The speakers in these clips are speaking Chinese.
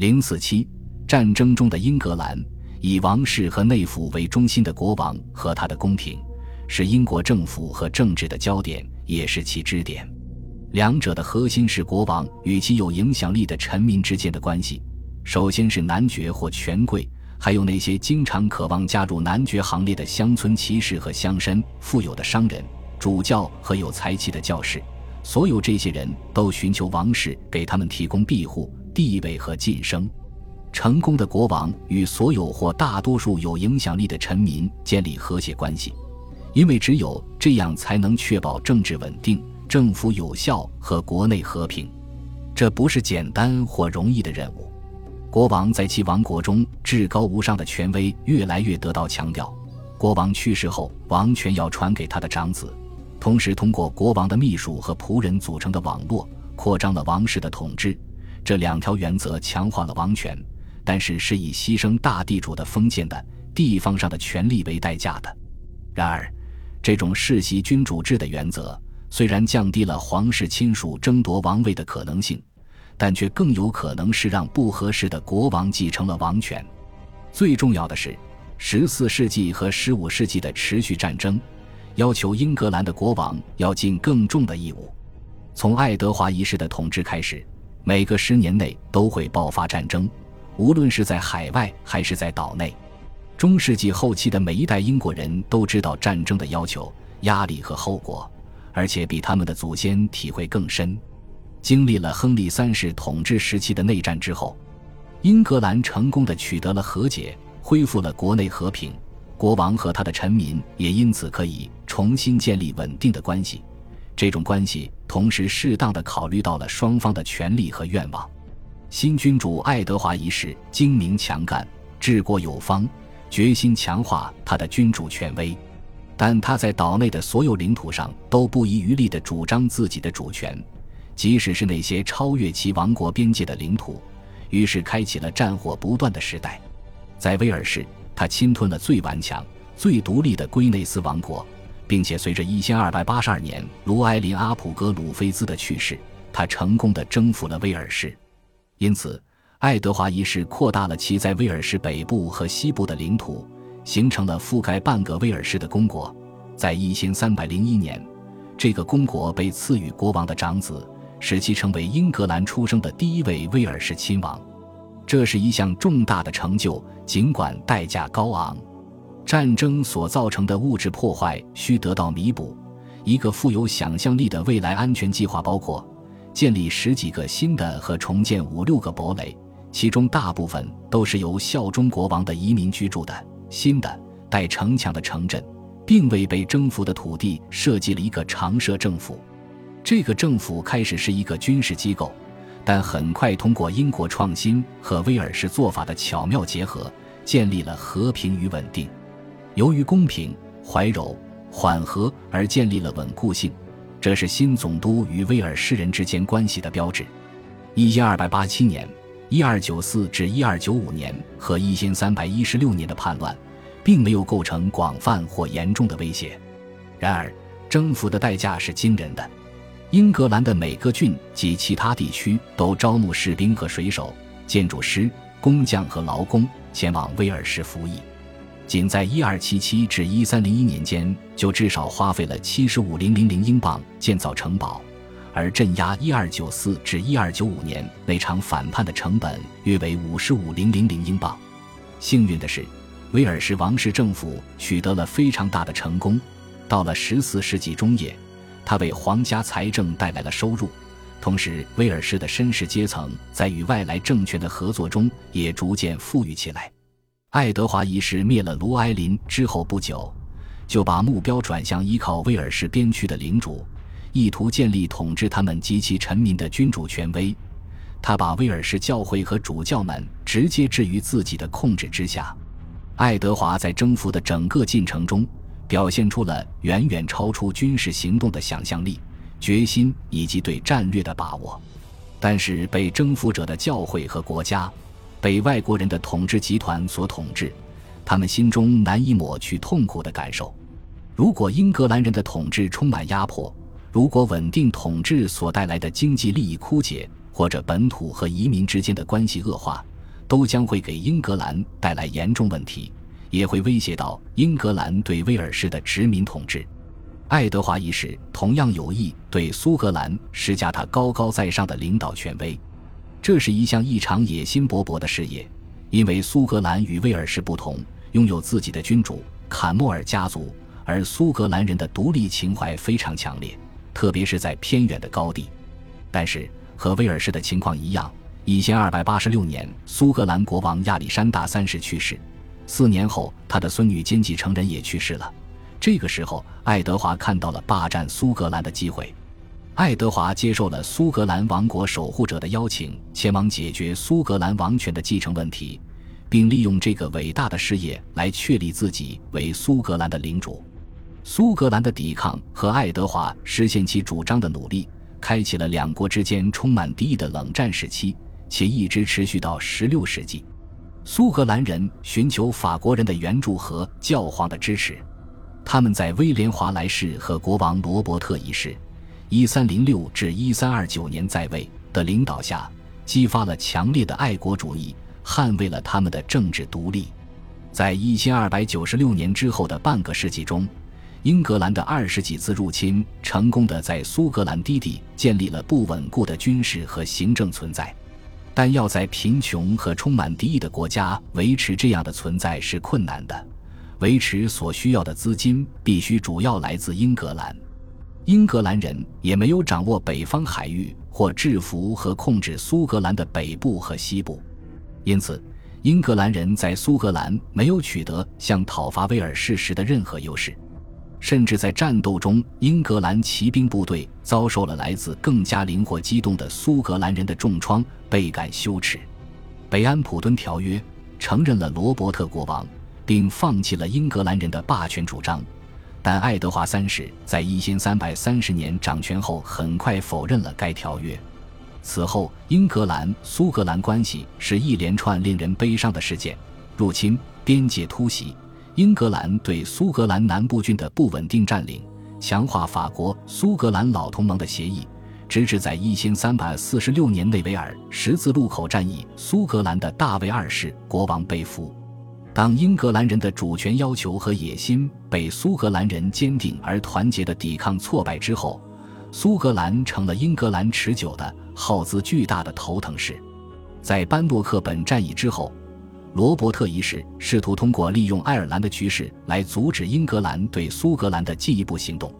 零四七战争中的英格兰，以王室和内府为中心的国王和他的宫廷，是英国政府和政治的焦点，也是其支点。两者的核心是国王与其有影响力的臣民之间的关系。首先是男爵或权贵，还有那些经常渴望加入男爵行列的乡村骑士和乡绅、富有的商人、主教和有才气的教士。所有这些人都寻求王室给他们提供庇护、地位和晋升。成功的国王与所有或大多数有影响力的臣民建立和谐关系，因为只有这样才能确保政治稳定、政府有效和国内和平。这不是简单或容易的任务。国王在其王国中至高无上的权威越来越得到强调。国王去世后，王权要传给他的长子。同时，通过国王的秘书和仆人组成的网络，扩张了王室的统治。这两条原则强化了王权，但是是以牺牲大地主的封建的地方上的权力为代价的。然而，这种世袭君主制的原则虽然降低了皇室亲属争夺王位的可能性，但却更有可能是让不合适的国王继承了王权。最重要的是，十四世纪和十五世纪的持续战争。要求英格兰的国王要尽更重的义务。从爱德华一世的统治开始，每个十年内都会爆发战争，无论是在海外还是在岛内。中世纪后期的每一代英国人都知道战争的要求、压力和后果，而且比他们的祖先体会更深。经历了亨利三世统治时期的内战之后，英格兰成功的取得了和解，恢复了国内和平。国王和他的臣民也因此可以重新建立稳定的关系，这种关系同时适当的考虑到了双方的权利和愿望。新君主爱德华一世精明强干，治国有方，决心强化他的君主权威，但他在岛内的所有领土上都不遗余力地主张自己的主权，即使是那些超越其王国边界的领土。于是开启了战火不断的时代，在威尔士。他侵吞了最顽强、最独立的圭内斯王国，并且随着一千二百八十二年卢埃林阿普格鲁菲兹的去世，他成功的征服了威尔士。因此，爱德华一世扩大了其在威尔士北部和西部的领土，形成了覆盖半个威尔士的公国。在一千三百零一年，这个公国被赐予国王的长子，使其成为英格兰出生的第一位威尔士亲王。这是一项重大的成就，尽管代价高昂。战争所造成的物质破坏需得到弥补。一个富有想象力的未来安全计划包括建立十几个新的和重建五六个堡垒，其中大部分都是由效忠国王的移民居住的新的带城墙的城镇，并为被征服的土地设计了一个常设政府。这个政府开始是一个军事机构。但很快通过英国创新和威尔士做法的巧妙结合，建立了和平与稳定。由于公平、怀柔、缓和而建立了稳固性，这是新总督与威尔士人之间关系的标志。一千二百八七年（一二九四至一二九五年）和一千三百一十六年的叛乱，并没有构成广泛或严重的威胁。然而，征服的代价是惊人的。英格兰的每个郡及其他地区都招募士兵和水手、建筑师、工匠和劳工前往威尔士服役。仅在1277至1301年间，就至少花费了75零零零英镑建造城堡，而镇压1294至1295年那场反叛的成本约为55零零零英镑。幸运的是，威尔士王室政府取得了非常大的成功。到了14世纪中叶。他为皇家财政带来了收入，同时威尔士的绅士阶层在与外来政权的合作中也逐渐富裕起来。爱德华一世灭了卢埃林之后不久，就把目标转向依靠威尔士边区的领主，意图建立统治他们及其臣民的君主权威。他把威尔士教会和主教们直接置于自己的控制之下。爱德华在征服的整个进程中。表现出了远远超出军事行动的想象力、决心以及对战略的把握，但是被征服者的教会和国家，被外国人的统治集团所统治，他们心中难以抹去痛苦的感受。如果英格兰人的统治充满压迫，如果稳定统治所带来的经济利益枯竭，或者本土和移民之间的关系恶化，都将会给英格兰带来严重问题，也会威胁到英格兰对威尔士的殖民统治。爱德华一世同样有意对苏格兰施加他高高在上的领导权威，这是一项异常野心勃勃的事业，因为苏格兰与威尔士不同，拥有自己的君主坎莫尔家族，而苏格兰人的独立情怀非常强烈，特别是在偏远的高地。但是和威尔士的情况一样，一千二百八十六年，苏格兰国王亚历山大三世去世，四年后，他的孙女兼继承人也去世了。这个时候，爱德华看到了霸占苏格兰的机会。爱德华接受了苏格兰王国守护者的邀请，前往解决苏格兰王权的继承问题，并利用这个伟大的事业来确立自己为苏格兰的领主。苏格兰的抵抗和爱德华实现其主张的努力，开启了两国之间充满敌意的冷战时期，且一直持续到16世纪。苏格兰人寻求法国人的援助和教皇的支持。他们在威廉华莱士和国王罗伯特一世（一三零六至一三二九年在位）的领导下，激发了强烈的爱国主义，捍卫了他们的政治独立。在一千二百九十六年之后的半个世纪中，英格兰的二十几次入侵成功的在苏格兰低地建立了不稳固的军事和行政存在，但要在贫穷和充满敌意的国家维持这样的存在是困难的。维持所需要的资金必须主要来自英格兰，英格兰人也没有掌握北方海域或制服和控制苏格兰的北部和西部，因此英格兰人在苏格兰没有取得像讨伐威尔士时的任何优势，甚至在战斗中，英格兰骑兵部队遭受了来自更加灵活机动的苏格兰人的重创，倍感羞耻。北安普敦条约承认了罗伯特国王。并放弃了英格兰人的霸权主张，但爱德华三世在一千三百三十年掌权后，很快否认了该条约。此后，英格兰苏格兰关系是一连串令人悲伤的事件：入侵、边界突袭、英格兰对苏格兰南部郡的不稳定占领、强化法国苏格兰老同盟的协议，直至在一千三百四十六年内维尔十字路口战役，苏格兰的大卫二世国王被俘。当英格兰人的主权要求和野心被苏格兰人坚定而团结的抵抗挫败之后，苏格兰成了英格兰持久的、耗资巨大的头疼事。在班诺克本战役之后，罗伯特一世试图通过利用爱尔兰的局势来阻止英格兰对苏格兰的进一步行动。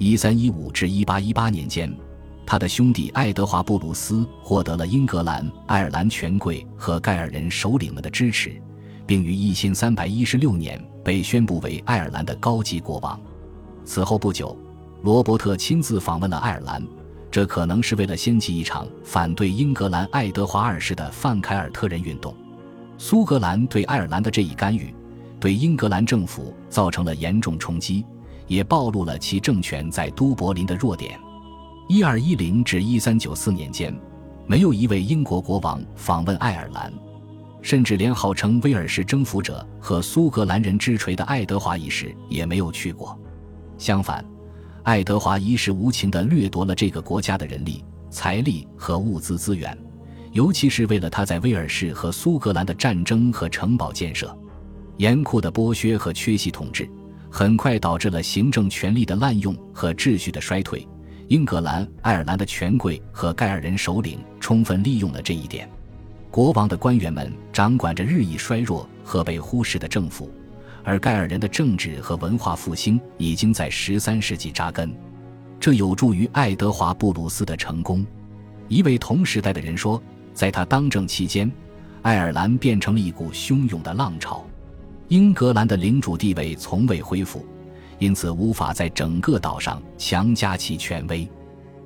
1315至1818年间，他的兄弟爱德华布鲁斯获得了英格兰、爱尔兰权贵和盖尔人首领们的支持。并于一千三百一十六年被宣布为爱尔兰的高级国王。此后不久，罗伯特亲自访问了爱尔兰，这可能是为了掀起一场反对英格兰爱德华二世的范凯尔特人运动。苏格兰对爱尔兰的这一干预，对英格兰政府造成了严重冲击，也暴露了其政权在都柏林的弱点。一二一零至一三九四年间，没有一位英国国王访问爱尔兰。甚至连号称威尔士征服者和苏格兰人之锤的爱德华一世也没有去过。相反，爱德华一世无情地掠夺了这个国家的人力、财力和物资资源，尤其是为了他在威尔士和苏格兰的战争和城堡建设。严酷的剥削和缺席统治，很快导致了行政权力的滥用和秩序的衰退。英格兰、爱尔兰的权贵和盖尔人首领充分利用了这一点。国王的官员们掌管着日益衰弱和被忽视的政府，而盖尔人的政治和文化复兴已经在十三世纪扎根，这有助于爱德华布鲁斯的成功。一位同时代的人说，在他当政期间，爱尔兰变成了一股汹涌的浪潮。英格兰的领主地位从未恢复，因此无法在整个岛上强加其权威。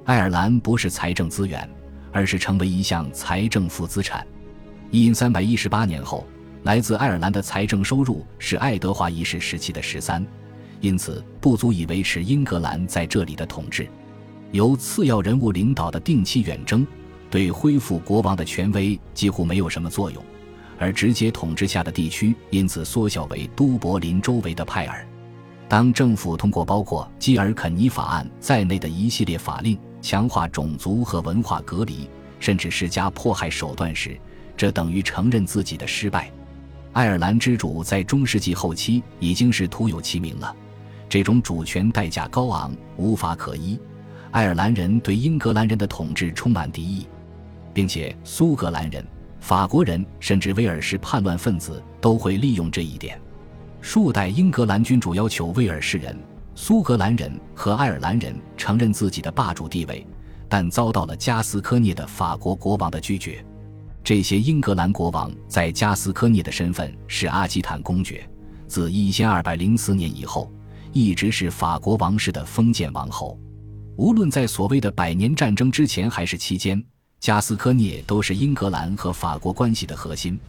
爱尔兰不是财政资源，而是成为一项财政负资产。一三百一十八年后，来自爱尔兰的财政收入是爱德华一世时期的十三，因此不足以维持英格兰在这里的统治。由次要人物领导的定期远征，对恢复国王的权威几乎没有什么作用，而直接统治下的地区因此缩小为都柏林周围的派尔。当政府通过包括基尔肯尼法案在内的一系列法令，强化种族和文化隔离，甚至施加迫害手段时，这等于承认自己的失败。爱尔兰之主在中世纪后期已经是徒有其名了，这种主权代价高昂，无法可依。爱尔兰人对英格兰人的统治充满敌意，并且苏格兰人、法国人甚至威尔士叛乱分子都会利用这一点。数代英格兰君主要求威尔士人、苏格兰人和爱尔兰人承认自己的霸主地位，但遭到了加斯科涅的法国国王的拒绝。这些英格兰国王在加斯科涅的身份是阿基坦公爵，自1204年以后一直是法国王室的封建王侯。无论在所谓的百年战争之前还是期间，加斯科涅都是英格兰和法国关系的核心。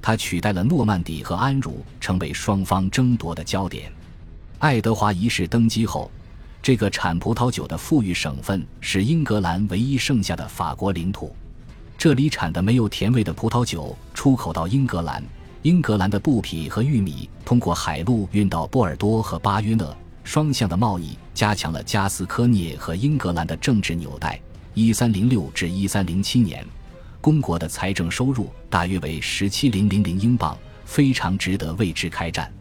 他取代了诺曼底和安茹，成为双方争夺的焦点。爱德华一世登基后，这个产葡萄酒的富裕省份是英格兰唯一剩下的法国领土。这里产的没有甜味的葡萄酒出口到英格兰，英格兰的布匹和玉米通过海路运到波尔多和巴约勒。双向的贸易加强了加斯科涅和英格兰的政治纽带。一三零六至一三零七年，公国的财政收入大约为十七零零零英镑，非常值得为之开战。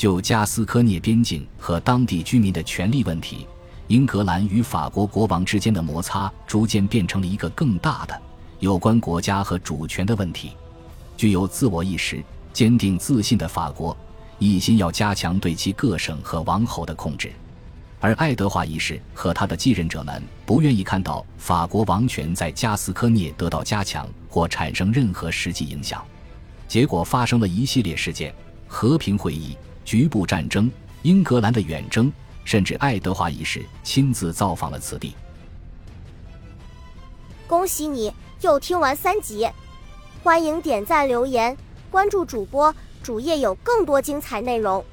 就加斯科涅边境和当地居民的权利问题，英格兰与法国国王之间的摩擦逐渐变成了一个更大的有关国家和主权的问题。具有自我意识、坚定自信的法国。一心要加强对其各省和王侯的控制，而爱德华一世和他的继任者们不愿意看到法国王权在加斯科涅得到加强或产生任何实际影响。结果发生了一系列事件：和平会议、局部战争、英格兰的远征，甚至爱德华一世亲自造访了此地。恭喜你又听完三集，欢迎点赞、留言、关注主播。主页有更多精彩内容。